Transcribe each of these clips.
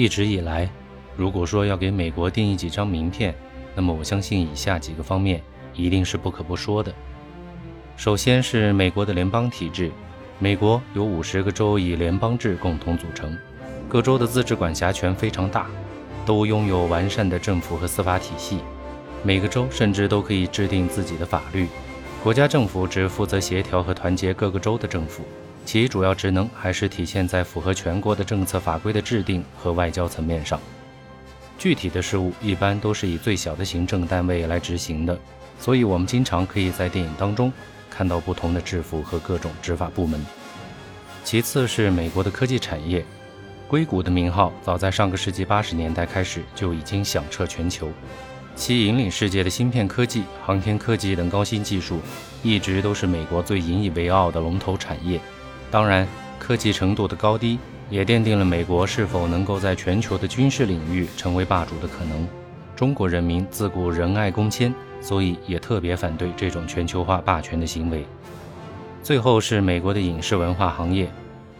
一直以来，如果说要给美国定义几张名片，那么我相信以下几个方面一定是不可不说的。首先是美国的联邦体制，美国有五十个州以联邦制共同组成，各州的自治管辖权非常大，都拥有完善的政府和司法体系，每个州甚至都可以制定自己的法律。国家政府只负责协调和团结各个州的政府，其主要职能还是体现在符合全国的政策法规的制定和外交层面上。具体的事务一般都是以最小的行政单位来执行的，所以我们经常可以在电影当中。看到不同的制服和各种执法部门。其次是美国的科技产业，硅谷的名号早在上个世纪八十年代开始就已经响彻全球，其引领世界的芯片科技、航天科技等高新技术，一直都是美国最引以为傲的龙头产业。当然，科技程度的高低也奠定了美国是否能够在全球的军事领域成为霸主的可能。中国人民自古仁爱公谦。所以也特别反对这种全球化霸权的行为。最后是美国的影视文化行业，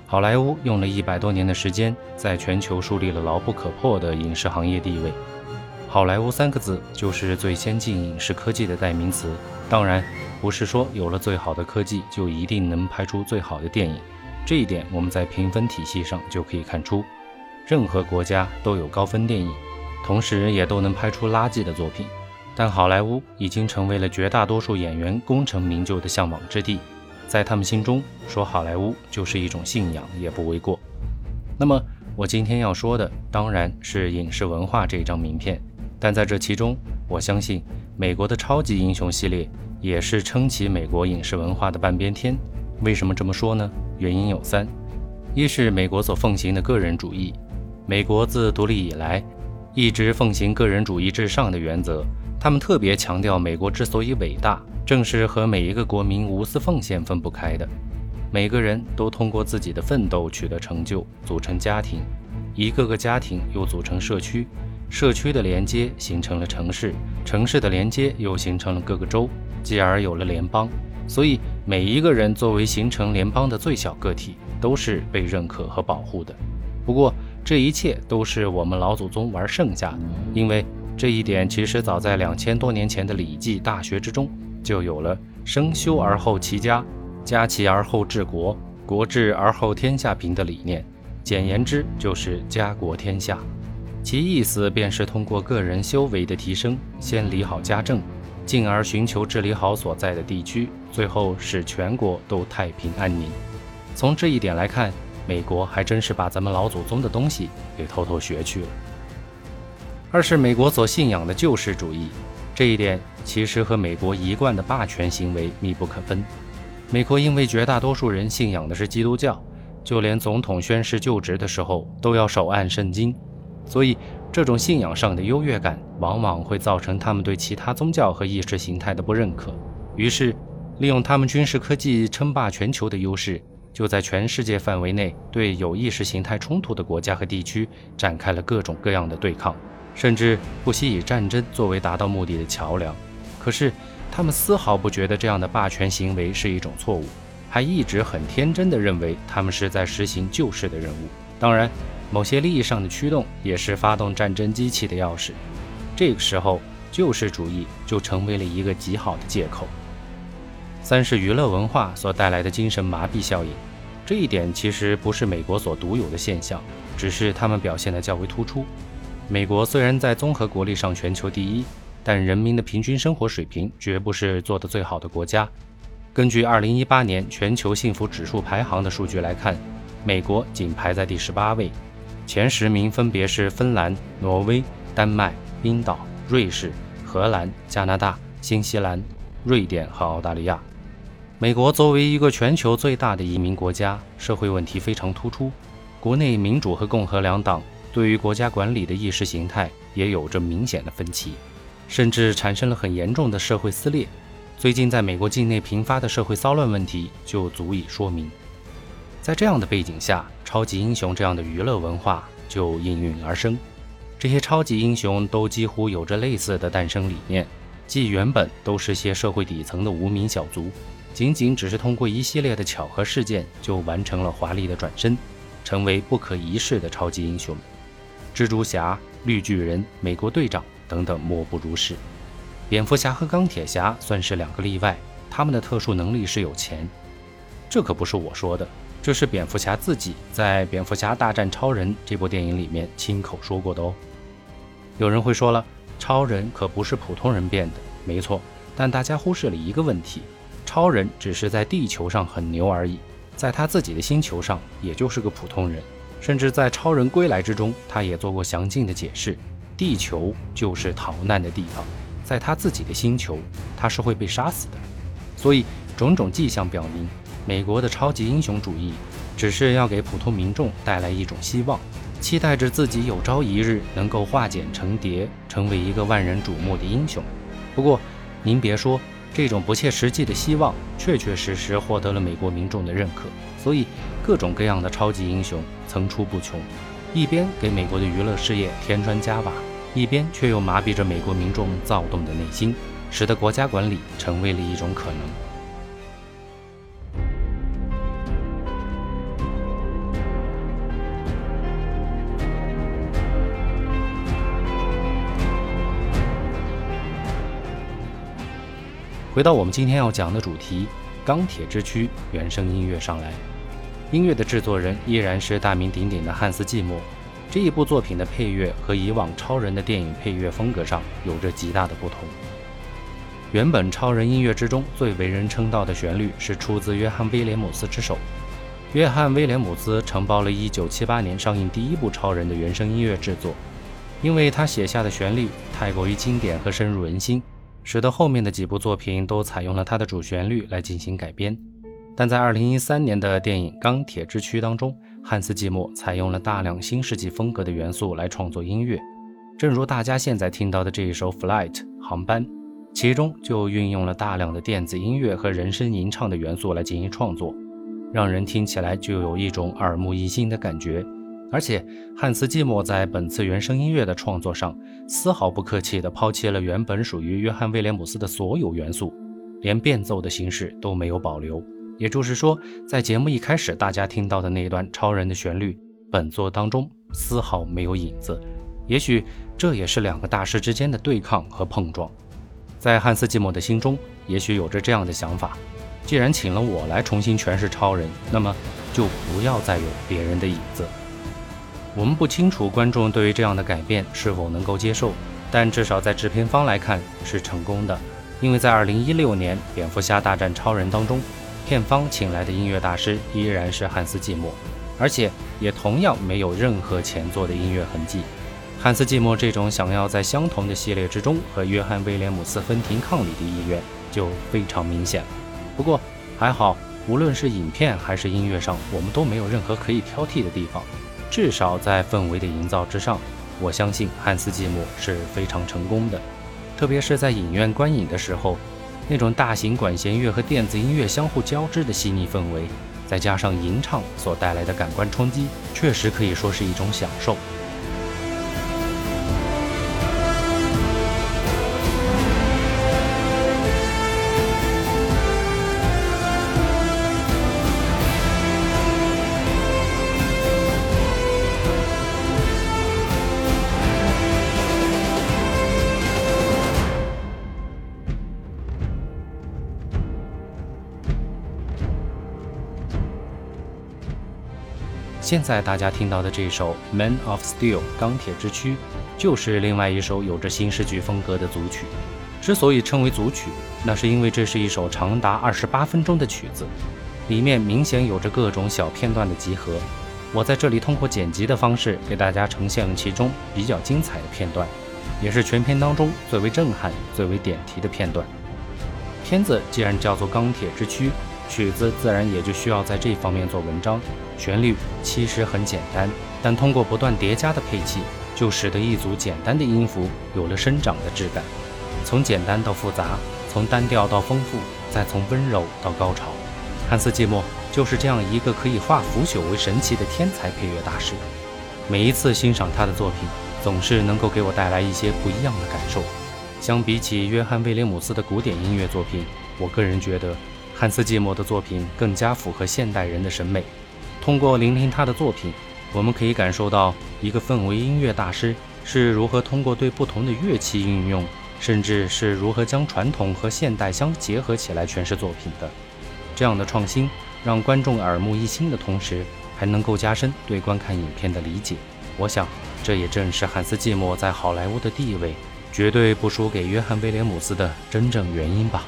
好莱坞用了一百多年的时间，在全球树立了牢不可破的影视行业地位。好莱坞三个字就是最先进影视科技的代名词。当然，不是说有了最好的科技就一定能拍出最好的电影，这一点我们在评分体系上就可以看出。任何国家都有高分电影，同时也都能拍出垃圾的作品。但好莱坞已经成为了绝大多数演员功成名就的向往之地，在他们心中，说好莱坞就是一种信仰也不为过。那么，我今天要说的当然是影视文化这张名片，但在这其中，我相信美国的超级英雄系列也是撑起美国影视文化的半边天。为什么这么说呢？原因有三：一是美国所奉行的个人主义，美国自独立以来一直奉行个人主义至上的原则。他们特别强调，美国之所以伟大，正是和每一个国民无私奉献分不开的。每个人都通过自己的奋斗取得成就，组成家庭，一个个家庭又组成社区，社区的连接形成了城市，城市的连接又形成了各个州，继而有了联邦。所以，每一个人作为形成联邦的最小个体，都是被认可和保护的。不过，这一切都是我们老祖宗玩剩下的，因为。这一点其实早在两千多年前的《礼记·大学》之中就有了“生修而后齐家，家齐而后治国，国治而后天下平”的理念。简言之，就是家国天下。其意思便是通过个人修为的提升，先理好家政，进而寻求治理好所在的地区，最后使全国都太平安宁。从这一点来看，美国还真是把咱们老祖宗的东西给偷偷学去了。二是美国所信仰的救世主义，这一点其实和美国一贯的霸权行为密不可分。美国因为绝大多数人信仰的是基督教，就连总统宣誓就职的时候都要手按圣经，所以这种信仰上的优越感往往会造成他们对其他宗教和意识形态的不认可。于是，利用他们军事科技称霸全球的优势，就在全世界范围内对有意识形态冲突的国家和地区展开了各种各样的对抗。甚至不惜以战争作为达到目的的桥梁，可是他们丝毫不觉得这样的霸权行为是一种错误，还一直很天真地认为他们是在实行救世的任务。当然，某些利益上的驱动也是发动战争机器的钥匙。这个时候，救世主义就成为了一个极好的借口。三是娱乐文化所带来的精神麻痹效应，这一点其实不是美国所独有的现象，只是他们表现得较为突出。美国虽然在综合国力上全球第一，但人民的平均生活水平绝不是做得最好的国家。根据2018年全球幸福指数排行的数据来看，美国仅排在第十八位，前十名分别是芬兰、挪威、丹麦、冰岛、瑞士、荷兰、加拿大、新西兰、瑞典和澳大利亚。美国作为一个全球最大的移民国家，社会问题非常突出，国内民主和共和两党。对于国家管理的意识形态也有着明显的分歧，甚至产生了很严重的社会撕裂。最近在美国境内频发的社会骚乱问题就足以说明。在这样的背景下，超级英雄这样的娱乐文化就应运而生。这些超级英雄都几乎有着类似的诞生理念，即原本都是些社会底层的无名小卒，仅仅只是通过一系列的巧合事件就完成了华丽的转身，成为不可一世的超级英雄。蜘蛛侠、绿巨人、美国队长等等莫不如是。蝙蝠侠和钢铁侠算是两个例外，他们的特殊能力是有钱。这可不是我说的，这是蝙蝠侠自己在《蝙蝠侠大战超人》这部电影里面亲口说过的哦。有人会说了，超人可不是普通人变的，没错，但大家忽视了一个问题：超人只是在地球上很牛而已，在他自己的星球上也就是个普通人。甚至在《超人归来》之中，他也做过详尽的解释：地球就是逃难的地方，在他自己的星球，他是会被杀死的。所以，种种迹象表明，美国的超级英雄主义只是要给普通民众带来一种希望，期待着自己有朝一日能够化茧成蝶，成为一个万人瞩目的英雄。不过，您别说，这种不切实际的希望，确确实实获得了美国民众的认可。所以，各种各样的超级英雄层出不穷，一边给美国的娱乐事业添砖加瓦，一边却又麻痹着美国民众躁动的内心，使得国家管理成为了一种可能。回到我们今天要讲的主题，《钢铁之躯》原声音乐上来。音乐的制作人依然是大名鼎鼎的汉斯季默。这一部作品的配乐和以往超人的电影配乐风格上有着极大的不同。原本超人音乐之中最为人称道的旋律是出自约翰威廉姆斯之手。约翰威廉姆斯承包了1978年上映第一部超人的原声音乐制作，因为他写下的旋律太过于经典和深入人心，使得后面的几部作品都采用了他的主旋律来进行改编。但在2013年的电影《钢铁之躯》当中，汉斯季默采用了大量新世纪风格的元素来创作音乐，正如大家现在听到的这一首《Flight》航班，其中就运用了大量的电子音乐和人声吟唱的元素来进行创作，让人听起来就有一种耳目一新的感觉。而且，汉斯季默在本次原声音乐的创作上，丝毫不客气地抛弃了原本属于约翰威廉姆斯的所有元素，连变奏的形式都没有保留。也就是说，在节目一开始大家听到的那一段超人的旋律，本作当中丝毫没有影子。也许这也是两个大师之间的对抗和碰撞。在汉斯季默的心中，也许有着这样的想法：既然请了我来重新诠释超人，那么就不要再有别人的影子。我们不清楚观众对于这样的改变是否能够接受，但至少在制片方来看是成功的，因为在2016年《蝙蝠侠大战超人》当中。片方请来的音乐大师依然是汉斯季默，而且也同样没有任何前作的音乐痕迹。汉斯季默这种想要在相同的系列之中和约翰威廉姆斯分庭抗礼的意愿就非常明显了。不过还好，无论是影片还是音乐上，我们都没有任何可以挑剔的地方。至少在氛围的营造之上，我相信汉斯季默是非常成功的。特别是在影院观影的时候。那种大型管弦乐和电子音乐相互交织的细腻氛围，再加上吟唱所带来的感官冲击，确实可以说是一种享受。现在大家听到的这首《Man of Steel》钢铁之躯，就是另外一首有着新世纪风格的组曲。之所以称为组曲，那是因为这是一首长达二十八分钟的曲子，里面明显有着各种小片段的集合。我在这里通过剪辑的方式给大家呈现了其中比较精彩的片段，也是全片当中最为震撼、最为点题的片段。片子既然叫做《钢铁之躯》。曲子自然也就需要在这方面做文章。旋律其实很简单，但通过不断叠加的配器，就使得一组简单的音符有了生长的质感。从简单到复杂，从单调到丰富，再从温柔到高潮。汉斯季默就是这样一个可以化腐朽为神奇的天才配乐大师。每一次欣赏他的作品，总是能够给我带来一些不一样的感受。相比起约翰威廉姆斯的古典音乐作品，我个人觉得。汉斯季默的作品更加符合现代人的审美。通过聆听他的作品，我们可以感受到一个氛围音乐大师是如何通过对不同的乐器运用，甚至是如何将传统和现代相结合起来诠释作品的。这样的创新让观众耳目一新的同时，还能够加深对观看影片的理解。我想，这也正是汉斯季默在好莱坞的地位绝对不输给约翰威廉姆斯的真正原因吧。